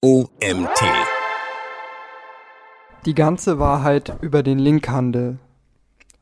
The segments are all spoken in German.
OMT. Die ganze Wahrheit über den Linkhandel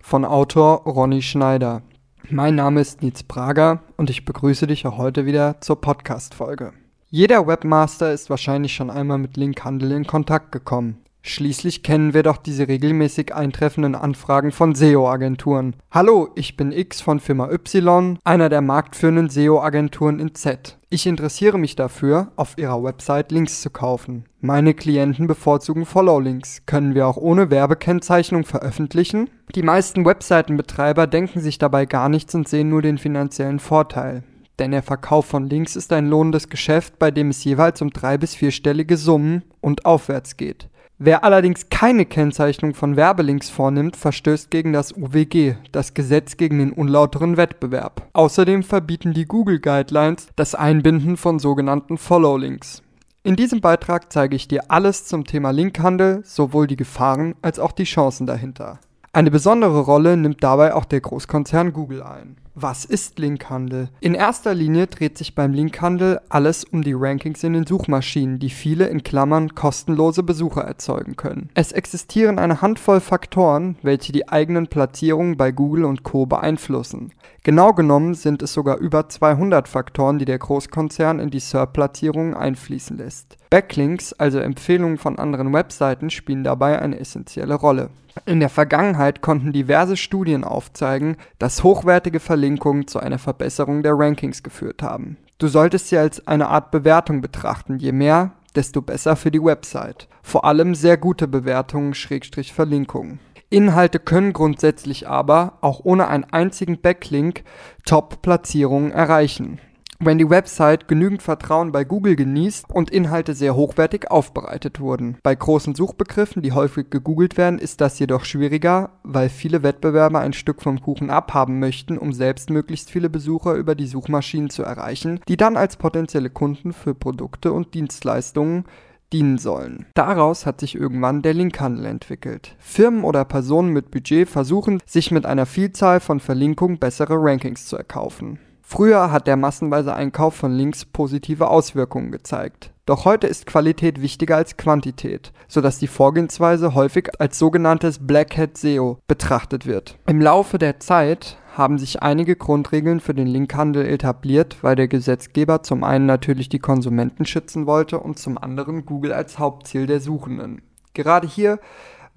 von Autor Ronny Schneider. Mein Name ist Nils Prager und ich begrüße dich auch heute wieder zur Podcast-Folge. Jeder Webmaster ist wahrscheinlich schon einmal mit Linkhandel in Kontakt gekommen. Schließlich kennen wir doch diese regelmäßig eintreffenden Anfragen von SEO-Agenturen. Hallo, ich bin X von Firma Y, einer der marktführenden SEO-Agenturen in Z. Ich interessiere mich dafür, auf ihrer Website Links zu kaufen. Meine Klienten bevorzugen Follow-Links. Können wir auch ohne Werbekennzeichnung veröffentlichen? Die meisten Webseitenbetreiber denken sich dabei gar nichts und sehen nur den finanziellen Vorteil. Denn der Verkauf von Links ist ein lohnendes Geschäft, bei dem es jeweils um drei bis vierstellige Summen und aufwärts geht. Wer allerdings keine Kennzeichnung von Werbelinks vornimmt, verstößt gegen das UWG, das Gesetz gegen den unlauteren Wettbewerb. Außerdem verbieten die Google Guidelines das Einbinden von sogenannten Follow-Links. In diesem Beitrag zeige ich dir alles zum Thema Linkhandel, sowohl die Gefahren als auch die Chancen dahinter. Eine besondere Rolle nimmt dabei auch der Großkonzern Google ein. Was ist Linkhandel? In erster Linie dreht sich beim Linkhandel alles um die Rankings in den Suchmaschinen, die viele in Klammern kostenlose Besucher erzeugen können. Es existieren eine Handvoll Faktoren, welche die eigenen Platzierungen bei Google und Co beeinflussen. Genau genommen sind es sogar über 200 Faktoren, die der Großkonzern in die SERP-Platzierungen einfließen lässt. Backlinks, also Empfehlungen von anderen Webseiten, spielen dabei eine essentielle Rolle. In der Vergangenheit konnten diverse Studien aufzeigen, dass hochwertige Verlinkungen zu einer Verbesserung der Rankings geführt haben. Du solltest sie als eine Art Bewertung betrachten. Je mehr, desto besser für die Website. Vor allem sehr gute Bewertungen Schrägstrich Verlinkungen. Inhalte können grundsätzlich aber, auch ohne einen einzigen Backlink, Top-Platzierungen erreichen wenn die Website genügend Vertrauen bei Google genießt und Inhalte sehr hochwertig aufbereitet wurden. Bei großen Suchbegriffen, die häufig gegoogelt werden, ist das jedoch schwieriger, weil viele Wettbewerber ein Stück vom Kuchen abhaben möchten, um selbst möglichst viele Besucher über die Suchmaschinen zu erreichen, die dann als potenzielle Kunden für Produkte und Dienstleistungen dienen sollen. Daraus hat sich irgendwann der Linkhandel entwickelt. Firmen oder Personen mit Budget versuchen, sich mit einer Vielzahl von Verlinkungen bessere Rankings zu erkaufen. Früher hat der massenweise Einkauf von Links positive Auswirkungen gezeigt. Doch heute ist Qualität wichtiger als Quantität, sodass die Vorgehensweise häufig als sogenanntes Black Hat SEO betrachtet wird. Im Laufe der Zeit haben sich einige Grundregeln für den Linkhandel etabliert, weil der Gesetzgeber zum einen natürlich die Konsumenten schützen wollte und zum anderen Google als Hauptziel der Suchenden. Gerade hier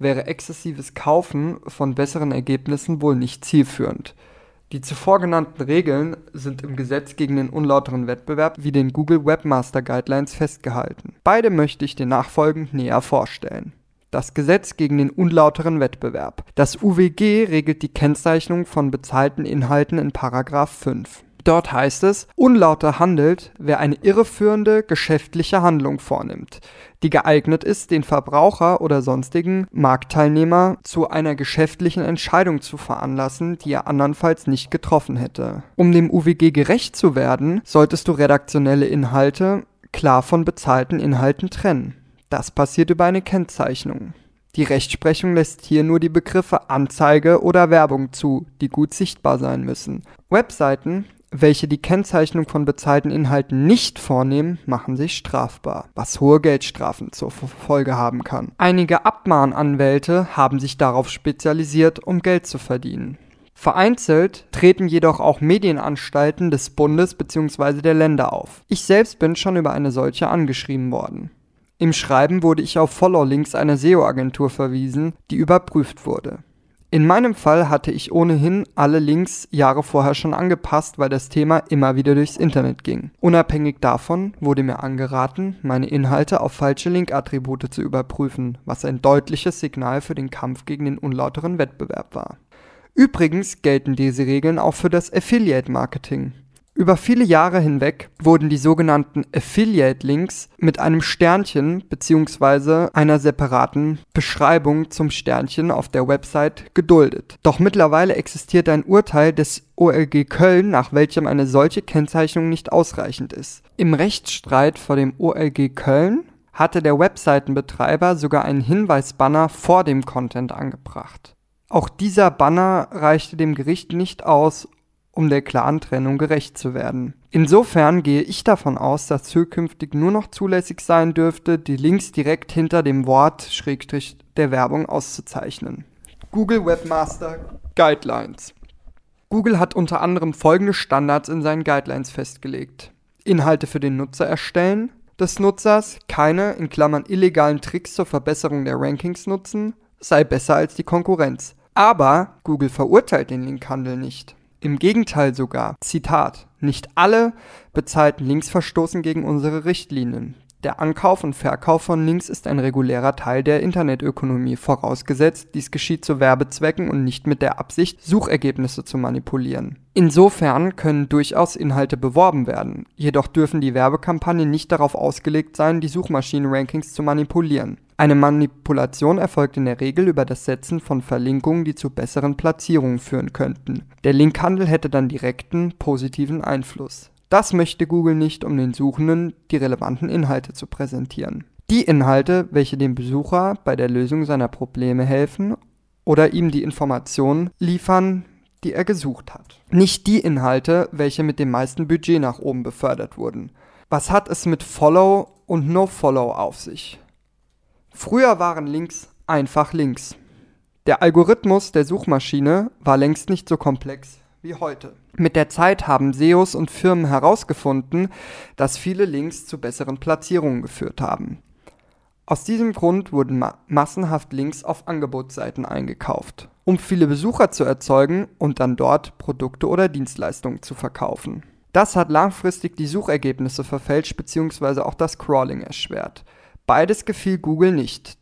wäre exzessives Kaufen von besseren Ergebnissen wohl nicht zielführend. Die zuvor genannten Regeln sind im Gesetz gegen den unlauteren Wettbewerb wie den Google Webmaster Guidelines festgehalten. Beide möchte ich dir nachfolgend näher vorstellen. Das Gesetz gegen den unlauteren Wettbewerb. Das UWG regelt die Kennzeichnung von bezahlten Inhalten in Paragraph 5. Dort heißt es, unlauter handelt, wer eine irreführende geschäftliche Handlung vornimmt, die geeignet ist, den Verbraucher oder sonstigen Marktteilnehmer zu einer geschäftlichen Entscheidung zu veranlassen, die er andernfalls nicht getroffen hätte. Um dem UWG gerecht zu werden, solltest du redaktionelle Inhalte klar von bezahlten Inhalten trennen. Das passiert über eine Kennzeichnung. Die Rechtsprechung lässt hier nur die Begriffe Anzeige oder Werbung zu, die gut sichtbar sein müssen. Webseiten welche die Kennzeichnung von bezahlten Inhalten nicht vornehmen, machen sich strafbar, was hohe Geldstrafen zur Folge haben kann. Einige Abmahnanwälte haben sich darauf spezialisiert, um Geld zu verdienen. Vereinzelt treten jedoch auch Medienanstalten des Bundes bzw. der Länder auf. Ich selbst bin schon über eine solche angeschrieben worden. Im Schreiben wurde ich auf Follow-Links einer SEO-Agentur verwiesen, die überprüft wurde. In meinem Fall hatte ich ohnehin alle Links Jahre vorher schon angepasst, weil das Thema immer wieder durchs Internet ging. Unabhängig davon wurde mir angeraten, meine Inhalte auf falsche Link-Attribute zu überprüfen, was ein deutliches Signal für den Kampf gegen den unlauteren Wettbewerb war. Übrigens gelten diese Regeln auch für das Affiliate-Marketing. Über viele Jahre hinweg wurden die sogenannten Affiliate-Links mit einem Sternchen bzw. einer separaten Beschreibung zum Sternchen auf der Website geduldet. Doch mittlerweile existiert ein Urteil des OLG Köln, nach welchem eine solche Kennzeichnung nicht ausreichend ist. Im Rechtsstreit vor dem OLG Köln hatte der Webseitenbetreiber sogar einen Hinweisbanner vor dem Content angebracht. Auch dieser Banner reichte dem Gericht nicht aus, um der klaren Trennung gerecht zu werden. Insofern gehe ich davon aus, dass zukünftig nur noch zulässig sein dürfte, die Links direkt hinter dem Wort Schrägstrich der Werbung auszuzeichnen. Google Webmaster Guidelines Google hat unter anderem folgende Standards in seinen Guidelines festgelegt. Inhalte für den Nutzer erstellen, des Nutzers, keine in Klammern illegalen Tricks zur Verbesserung der Rankings nutzen, sei besser als die Konkurrenz. Aber Google verurteilt den Linkhandel nicht. Im Gegenteil sogar. Zitat. Nicht alle bezahlten Links verstoßen gegen unsere Richtlinien. Der Ankauf und Verkauf von Links ist ein regulärer Teil der Internetökonomie, vorausgesetzt, dies geschieht zu Werbezwecken und nicht mit der Absicht, Suchergebnisse zu manipulieren. Insofern können durchaus Inhalte beworben werden, jedoch dürfen die Werbekampagnen nicht darauf ausgelegt sein, die Suchmaschinenrankings zu manipulieren. Eine Manipulation erfolgt in der Regel über das Setzen von Verlinkungen, die zu besseren Platzierungen führen könnten. Der Linkhandel hätte dann direkten, positiven Einfluss. Das möchte Google nicht, um den Suchenden die relevanten Inhalte zu präsentieren. Die Inhalte, welche dem Besucher bei der Lösung seiner Probleme helfen oder ihm die Informationen liefern, die er gesucht hat. Nicht die Inhalte, welche mit dem meisten Budget nach oben befördert wurden. Was hat es mit Follow und No-Follow auf sich? Früher waren Links einfach Links. Der Algorithmus der Suchmaschine war längst nicht so komplex wie heute. Mit der Zeit haben SEOs und Firmen herausgefunden, dass viele Links zu besseren Platzierungen geführt haben. Aus diesem Grund wurden ma massenhaft Links auf Angebotsseiten eingekauft, um viele Besucher zu erzeugen und dann dort Produkte oder Dienstleistungen zu verkaufen. Das hat langfristig die Suchergebnisse verfälscht bzw. auch das Crawling erschwert. Beides gefiel Google nicht,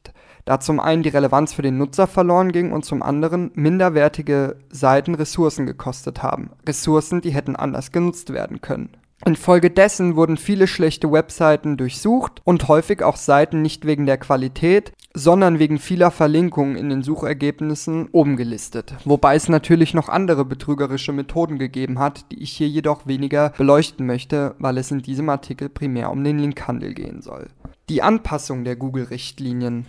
da zum einen die Relevanz für den Nutzer verloren ging und zum anderen minderwertige Seiten Ressourcen gekostet haben. Ressourcen, die hätten anders genutzt werden können. Infolgedessen wurden viele schlechte Webseiten durchsucht und häufig auch Seiten nicht wegen der Qualität, sondern wegen vieler Verlinkungen in den Suchergebnissen oben gelistet. Wobei es natürlich noch andere betrügerische Methoden gegeben hat, die ich hier jedoch weniger beleuchten möchte, weil es in diesem Artikel primär um den Linkhandel gehen soll. Die Anpassung der Google-Richtlinien.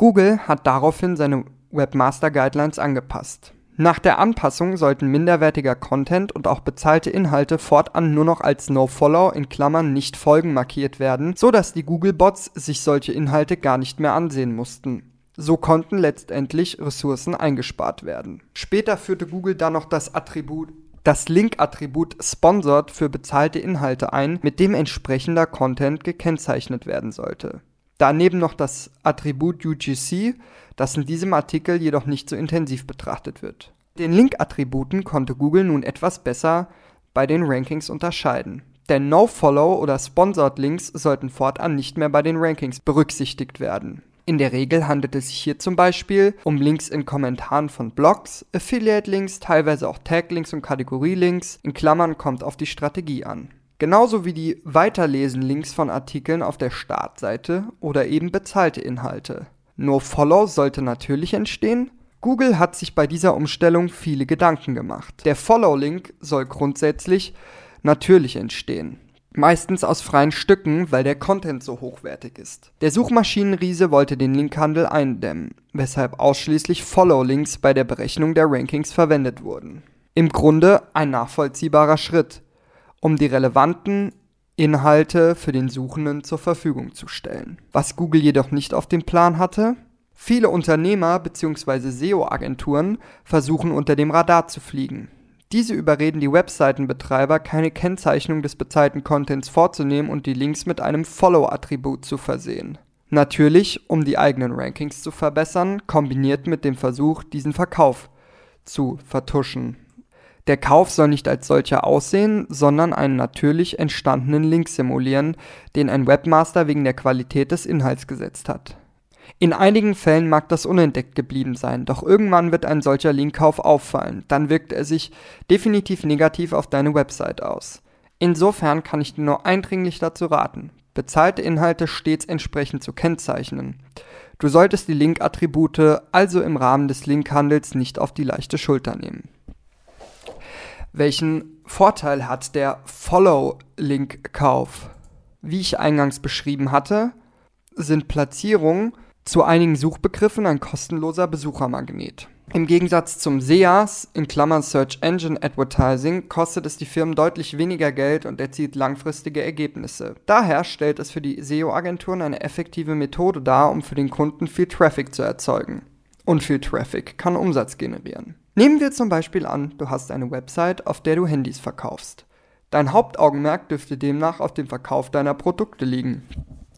Google hat daraufhin seine Webmaster Guidelines angepasst. Nach der Anpassung sollten minderwertiger Content und auch bezahlte Inhalte fortan nur noch als No-Follow in Klammern nicht folgen markiert werden, so dass die Google-Bots sich solche Inhalte gar nicht mehr ansehen mussten. So konnten letztendlich Ressourcen eingespart werden. Später führte Google dann noch das Attribut das Link-Attribut Sponsored für bezahlte Inhalte ein, mit dem entsprechender Content gekennzeichnet werden sollte. Daneben noch das Attribut UGC, das in diesem Artikel jedoch nicht so intensiv betrachtet wird. Den Link-Attributen konnte Google nun etwas besser bei den Rankings unterscheiden. Denn No-Follow oder Sponsored Links sollten fortan nicht mehr bei den Rankings berücksichtigt werden. In der Regel handelt es sich hier zum Beispiel um Links in Kommentaren von Blogs, Affiliate-Links, teilweise auch Tag-Links und Kategorie-Links, in Klammern kommt auf die Strategie an genauso wie die Weiterlesen-Links von Artikeln auf der Startseite oder eben bezahlte Inhalte. Nur Follow sollte natürlich entstehen. Google hat sich bei dieser Umstellung viele Gedanken gemacht. Der Follow-Link soll grundsätzlich natürlich entstehen. Meistens aus freien Stücken, weil der Content so hochwertig ist. Der Suchmaschinenriese wollte den Linkhandel eindämmen, weshalb ausschließlich Follow-Links bei der Berechnung der Rankings verwendet wurden. Im Grunde ein nachvollziehbarer Schritt, um die relevanten Inhalte für den Suchenden zur Verfügung zu stellen. Was Google jedoch nicht auf dem Plan hatte, viele Unternehmer bzw. SEO-Agenturen versuchen unter dem Radar zu fliegen. Diese überreden die Webseitenbetreiber, keine Kennzeichnung des bezahlten Contents vorzunehmen und die Links mit einem Follow-Attribut zu versehen. Natürlich, um die eigenen Rankings zu verbessern, kombiniert mit dem Versuch, diesen Verkauf zu vertuschen. Der Kauf soll nicht als solcher aussehen, sondern einen natürlich entstandenen Link simulieren, den ein Webmaster wegen der Qualität des Inhalts gesetzt hat. In einigen Fällen mag das unentdeckt geblieben sein, doch irgendwann wird ein solcher Linkkauf auffallen, dann wirkt er sich definitiv negativ auf deine Website aus. Insofern kann ich dir nur eindringlich dazu raten, bezahlte Inhalte stets entsprechend zu kennzeichnen. Du solltest die Link-Attribute also im Rahmen des Linkhandels nicht auf die leichte Schulter nehmen. Welchen Vorteil hat der Follow-Link-Kauf? Wie ich eingangs beschrieben hatte, sind Platzierungen zu einigen Suchbegriffen ein kostenloser Besuchermagnet. Im Gegensatz zum SEAS, in Klammern Search Engine Advertising, kostet es die Firmen deutlich weniger Geld und erzielt langfristige Ergebnisse. Daher stellt es für die SEO-Agenturen eine effektive Methode dar, um für den Kunden viel Traffic zu erzeugen. Und viel Traffic kann Umsatz generieren. Nehmen wir zum Beispiel an, du hast eine Website, auf der du Handys verkaufst. Dein Hauptaugenmerk dürfte demnach auf dem Verkauf deiner Produkte liegen.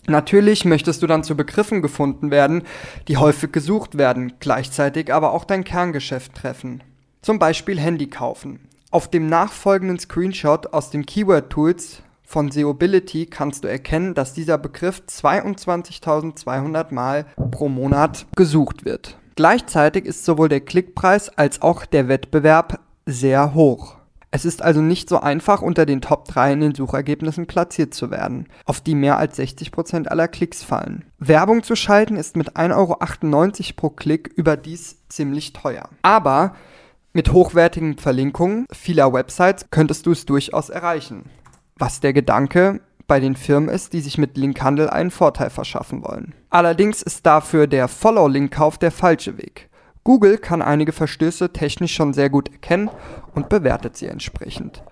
Natürlich möchtest du dann zu Begriffen gefunden werden, die häufig gesucht werden, gleichzeitig aber auch dein Kerngeschäft treffen. Zum Beispiel Handy kaufen. Auf dem nachfolgenden Screenshot aus den Keyword-Tools von Seobility kannst du erkennen, dass dieser Begriff 22.200 Mal pro Monat gesucht wird. Gleichzeitig ist sowohl der Klickpreis als auch der Wettbewerb sehr hoch. Es ist also nicht so einfach, unter den Top 3 in den Suchergebnissen platziert zu werden, auf die mehr als 60% aller Klicks fallen. Werbung zu schalten ist mit 1,98 Euro pro Klick überdies ziemlich teuer. Aber mit hochwertigen Verlinkungen vieler Websites könntest du es durchaus erreichen. Was der Gedanke bei den Firmen ist, die sich mit Linkhandel einen Vorteil verschaffen wollen. Allerdings ist dafür der Follow-Link-Kauf der falsche Weg. Google kann einige Verstöße technisch schon sehr gut erkennen und bewertet sie entsprechend.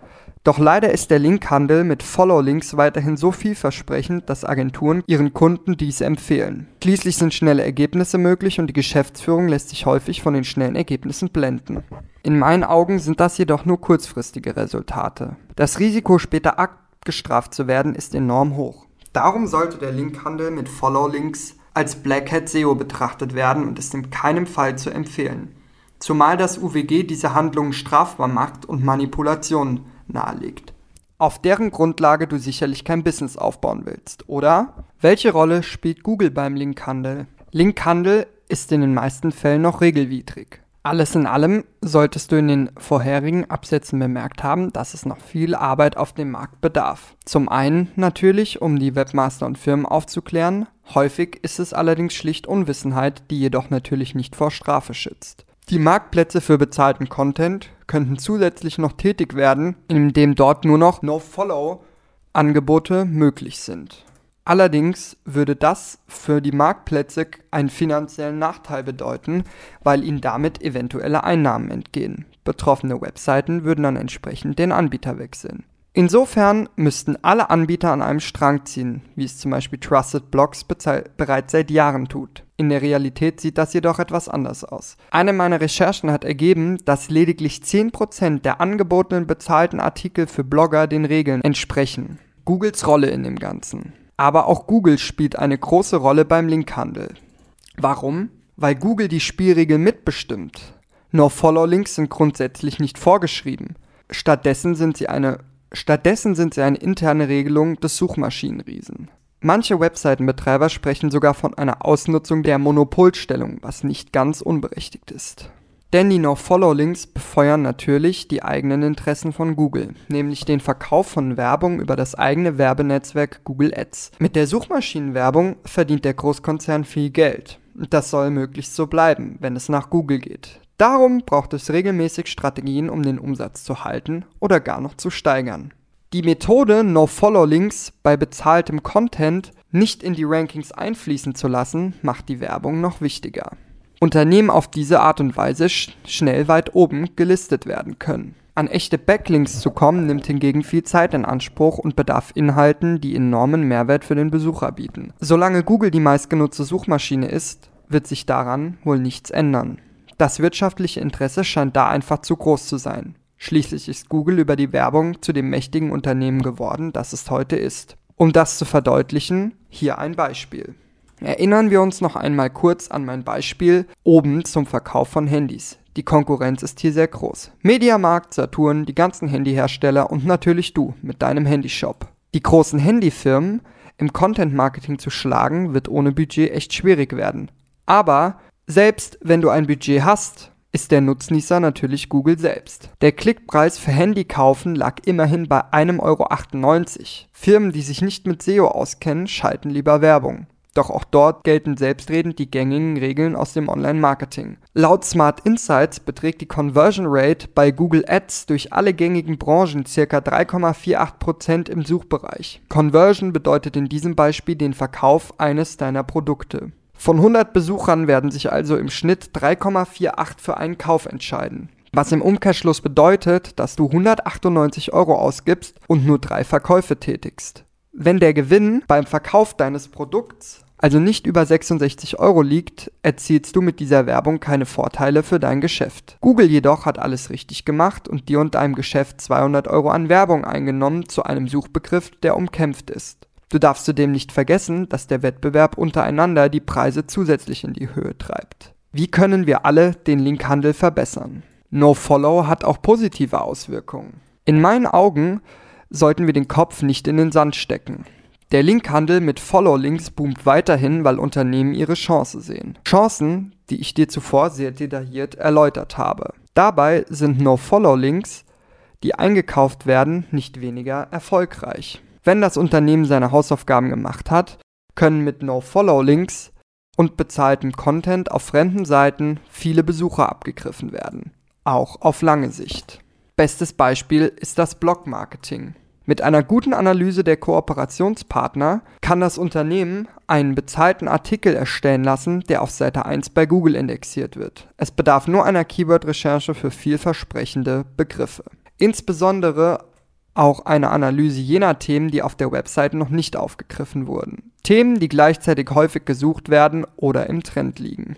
Doch leider ist der Linkhandel mit Follow-Links weiterhin so vielversprechend, dass Agenturen ihren Kunden dies empfehlen. Schließlich sind schnelle Ergebnisse möglich und die Geschäftsführung lässt sich häufig von den schnellen Ergebnissen blenden. In meinen Augen sind das jedoch nur kurzfristige Resultate. Das Risiko, später abgestraft zu werden, ist enorm hoch. Darum sollte der Linkhandel mit Follow-Links als Black Hat SEO betrachtet werden und ist in keinem Fall zu empfehlen. Zumal das UWG diese Handlungen strafbar macht und Manipulation nahelegt. Auf deren Grundlage du sicherlich kein Business aufbauen willst, oder? Welche Rolle spielt Google beim Linkhandel? Linkhandel ist in den meisten Fällen noch regelwidrig. Alles in allem solltest du in den vorherigen Absätzen bemerkt haben, dass es noch viel Arbeit auf dem Markt bedarf. Zum einen natürlich, um die Webmaster und Firmen aufzuklären, häufig ist es allerdings schlicht Unwissenheit, die jedoch natürlich nicht vor Strafe schützt. Die Marktplätze für bezahlten Content könnten zusätzlich noch tätig werden, indem dort nur noch No-Follow-Angebote möglich sind. Allerdings würde das für die Marktplätze einen finanziellen Nachteil bedeuten, weil ihnen damit eventuelle Einnahmen entgehen. Betroffene Webseiten würden dann entsprechend den Anbieter wechseln. Insofern müssten alle Anbieter an einem Strang ziehen, wie es zum Beispiel Trusted Blogs bereits seit Jahren tut. In der Realität sieht das jedoch etwas anders aus. Eine meiner Recherchen hat ergeben, dass lediglich 10% der angebotenen bezahlten Artikel für Blogger den Regeln entsprechen. Googles Rolle in dem Ganzen. Aber auch Google spielt eine große Rolle beim Linkhandel. Warum? Weil Google die Spielregeln mitbestimmt. No-Follow-Links sind grundsätzlich nicht vorgeschrieben. Stattdessen sind sie eine Stattdessen sind sie eine interne Regelung des Suchmaschinenriesen. Manche Webseitenbetreiber sprechen sogar von einer Ausnutzung der Monopolstellung, was nicht ganz unberechtigt ist. Denn die No-Follow-Links befeuern natürlich die eigenen Interessen von Google, nämlich den Verkauf von Werbung über das eigene Werbenetzwerk Google Ads. Mit der Suchmaschinenwerbung verdient der Großkonzern viel Geld. Das soll möglichst so bleiben, wenn es nach Google geht. Darum braucht es regelmäßig Strategien, um den Umsatz zu halten oder gar noch zu steigern. Die Methode No-Follow-Links bei bezahltem Content nicht in die Rankings einfließen zu lassen, macht die Werbung noch wichtiger. Unternehmen auf diese Art und Weise sch schnell weit oben gelistet werden können. An echte Backlinks zu kommen, nimmt hingegen viel Zeit in Anspruch und bedarf Inhalten, die enormen Mehrwert für den Besucher bieten. Solange Google die meistgenutzte Suchmaschine ist, wird sich daran wohl nichts ändern. Das wirtschaftliche Interesse scheint da einfach zu groß zu sein. Schließlich ist Google über die Werbung zu dem mächtigen Unternehmen geworden, das es heute ist. Um das zu verdeutlichen, hier ein Beispiel. Erinnern wir uns noch einmal kurz an mein Beispiel oben zum Verkauf von Handys. Die Konkurrenz ist hier sehr groß. Mediamarkt, Saturn, die ganzen Handyhersteller und natürlich du mit deinem Handyshop. Die großen Handyfirmen im Content Marketing zu schlagen, wird ohne Budget echt schwierig werden. Aber selbst wenn du ein Budget hast, ist der Nutznießer natürlich Google selbst. Der Klickpreis für Handykaufen lag immerhin bei 1,98 Euro. Firmen, die sich nicht mit SEO auskennen, schalten lieber Werbung. Doch auch dort gelten selbstredend die gängigen Regeln aus dem Online-Marketing. Laut Smart Insights beträgt die Conversion Rate bei Google Ads durch alle gängigen Branchen ca. 3,48% im Suchbereich. Conversion bedeutet in diesem Beispiel den Verkauf eines deiner Produkte. Von 100 Besuchern werden sich also im Schnitt 3,48 für einen Kauf entscheiden. Was im Umkehrschluss bedeutet, dass du 198 Euro ausgibst und nur drei Verkäufe tätigst. Wenn der Gewinn beim Verkauf deines Produkts also nicht über 66 Euro liegt, erzielst du mit dieser Werbung keine Vorteile für dein Geschäft. Google jedoch hat alles richtig gemacht und dir und deinem Geschäft 200 Euro an Werbung eingenommen zu einem Suchbegriff, der umkämpft ist. Du darfst zudem nicht vergessen, dass der Wettbewerb untereinander die Preise zusätzlich in die Höhe treibt. Wie können wir alle den Linkhandel verbessern? NoFollow hat auch positive Auswirkungen. In meinen Augen sollten wir den Kopf nicht in den Sand stecken. Der Linkhandel mit Follow-Links boomt weiterhin, weil Unternehmen ihre Chance sehen. Chancen, die ich dir zuvor sehr detailliert erläutert habe. Dabei sind No-Follow-Links, die eingekauft werden, nicht weniger erfolgreich. Wenn das Unternehmen seine Hausaufgaben gemacht hat, können mit No-Follow-Links und bezahltem Content auf fremden Seiten viele Besucher abgegriffen werden. Auch auf lange Sicht. Bestes Beispiel ist das Blog-Marketing. Mit einer guten Analyse der Kooperationspartner kann das Unternehmen einen bezahlten Artikel erstellen lassen, der auf Seite 1 bei Google indexiert wird. Es bedarf nur einer Keyword-Recherche für vielversprechende Begriffe. Insbesondere auch eine Analyse jener Themen, die auf der Webseite noch nicht aufgegriffen wurden. Themen, die gleichzeitig häufig gesucht werden oder im Trend liegen.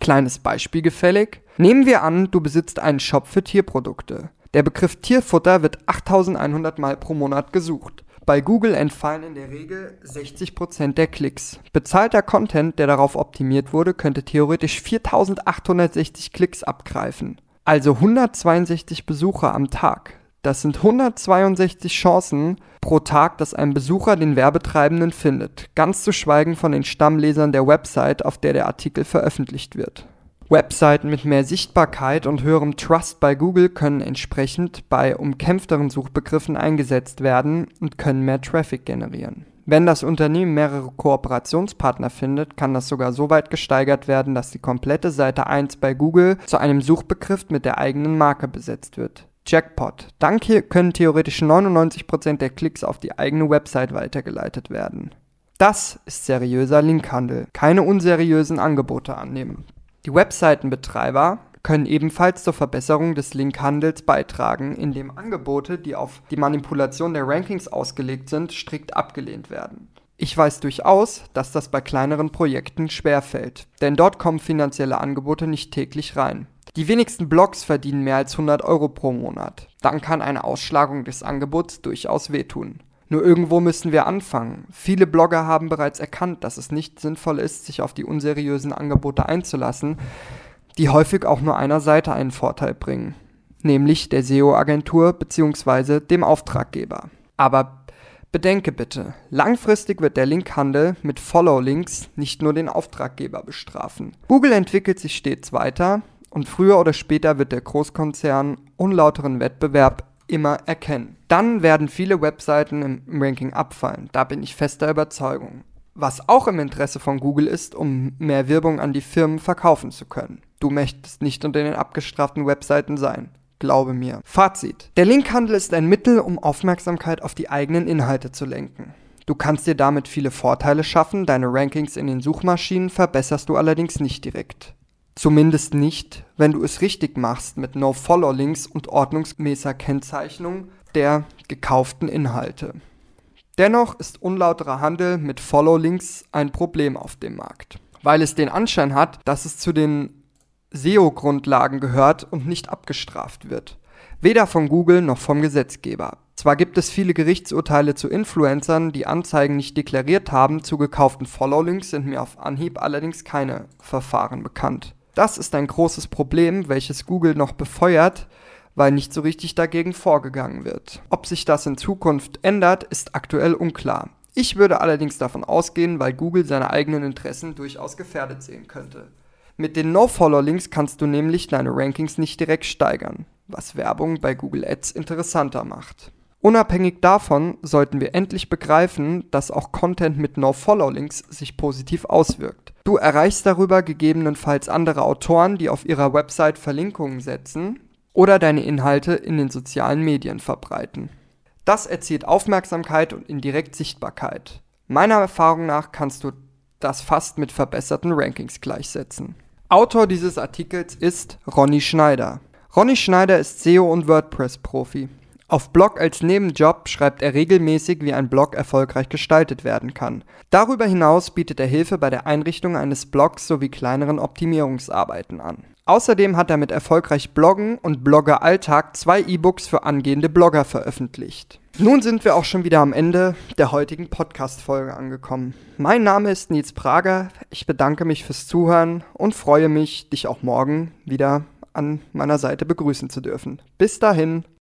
Kleines Beispiel gefällig. Nehmen wir an, du besitzt einen Shop für Tierprodukte. Der Begriff Tierfutter wird 8100 Mal pro Monat gesucht. Bei Google entfallen in der Regel 60% der Klicks. Bezahlter Content, der darauf optimiert wurde, könnte theoretisch 4860 Klicks abgreifen. Also 162 Besucher am Tag. Das sind 162 Chancen pro Tag, dass ein Besucher den Werbetreibenden findet, ganz zu schweigen von den Stammlesern der Website, auf der der Artikel veröffentlicht wird. Webseiten mit mehr Sichtbarkeit und höherem Trust bei Google können entsprechend bei umkämpfteren Suchbegriffen eingesetzt werden und können mehr Traffic generieren. Wenn das Unternehmen mehrere Kooperationspartner findet, kann das sogar so weit gesteigert werden, dass die komplette Seite 1 bei Google zu einem Suchbegriff mit der eigenen Marke besetzt wird. Jackpot. Dank hier können theoretisch 99% der Klicks auf die eigene Website weitergeleitet werden. Das ist seriöser Linkhandel. Keine unseriösen Angebote annehmen. Die Webseitenbetreiber können ebenfalls zur Verbesserung des Linkhandels beitragen, indem Angebote, die auf die Manipulation der Rankings ausgelegt sind, strikt abgelehnt werden. Ich weiß durchaus, dass das bei kleineren Projekten schwerfällt, denn dort kommen finanzielle Angebote nicht täglich rein. Die wenigsten Blogs verdienen mehr als 100 Euro pro Monat. Dann kann eine Ausschlagung des Angebots durchaus wehtun. Nur irgendwo müssen wir anfangen. Viele Blogger haben bereits erkannt, dass es nicht sinnvoll ist, sich auf die unseriösen Angebote einzulassen, die häufig auch nur einer Seite einen Vorteil bringen, nämlich der SEO-Agentur bzw. dem Auftraggeber. Aber bedenke bitte, langfristig wird der Linkhandel mit Follow-Links nicht nur den Auftraggeber bestrafen. Google entwickelt sich stets weiter und früher oder später wird der Großkonzern unlauteren Wettbewerb immer erkennen. Dann werden viele Webseiten im Ranking abfallen. Da bin ich fester Überzeugung. Was auch im Interesse von Google ist, um mehr Werbung an die Firmen verkaufen zu können. Du möchtest nicht unter den abgestraften Webseiten sein. Glaube mir. Fazit. Der Linkhandel ist ein Mittel, um Aufmerksamkeit auf die eigenen Inhalte zu lenken. Du kannst dir damit viele Vorteile schaffen, deine Rankings in den Suchmaschinen verbesserst du allerdings nicht direkt. Zumindest nicht, wenn du es richtig machst mit No-Follow-Links und ordnungsgemäßer Kennzeichnung der gekauften Inhalte. Dennoch ist unlauterer Handel mit Follow-Links ein Problem auf dem Markt, weil es den Anschein hat, dass es zu den SEO-Grundlagen gehört und nicht abgestraft wird. Weder von Google noch vom Gesetzgeber. Zwar gibt es viele Gerichtsurteile zu Influencern, die Anzeigen nicht deklariert haben, zu gekauften Follow-Links sind mir auf Anhieb allerdings keine Verfahren bekannt. Das ist ein großes Problem, welches Google noch befeuert, weil nicht so richtig dagegen vorgegangen wird. Ob sich das in Zukunft ändert, ist aktuell unklar. Ich würde allerdings davon ausgehen, weil Google seine eigenen Interessen durchaus gefährdet sehen könnte. Mit den No-Follow-Links kannst du nämlich deine Rankings nicht direkt steigern, was Werbung bei Google Ads interessanter macht. Unabhängig davon sollten wir endlich begreifen, dass auch Content mit No-Follow-Links sich positiv auswirkt. Du erreichst darüber gegebenenfalls andere Autoren, die auf ihrer Website Verlinkungen setzen oder deine Inhalte in den sozialen Medien verbreiten. Das erzielt Aufmerksamkeit und indirekt Sichtbarkeit. Meiner Erfahrung nach kannst du das fast mit verbesserten Rankings gleichsetzen. Autor dieses Artikels ist Ronny Schneider. Ronny Schneider ist SEO und WordPress-Profi. Auf Blog als Nebenjob schreibt er regelmäßig, wie ein Blog erfolgreich gestaltet werden kann. Darüber hinaus bietet er Hilfe bei der Einrichtung eines Blogs sowie kleineren Optimierungsarbeiten an. Außerdem hat er mit Erfolgreich Bloggen und Blogger Alltag zwei E-Books für angehende Blogger veröffentlicht. Nun sind wir auch schon wieder am Ende der heutigen Podcast-Folge angekommen. Mein Name ist Nils Prager. Ich bedanke mich fürs Zuhören und freue mich, dich auch morgen wieder an meiner Seite begrüßen zu dürfen. Bis dahin.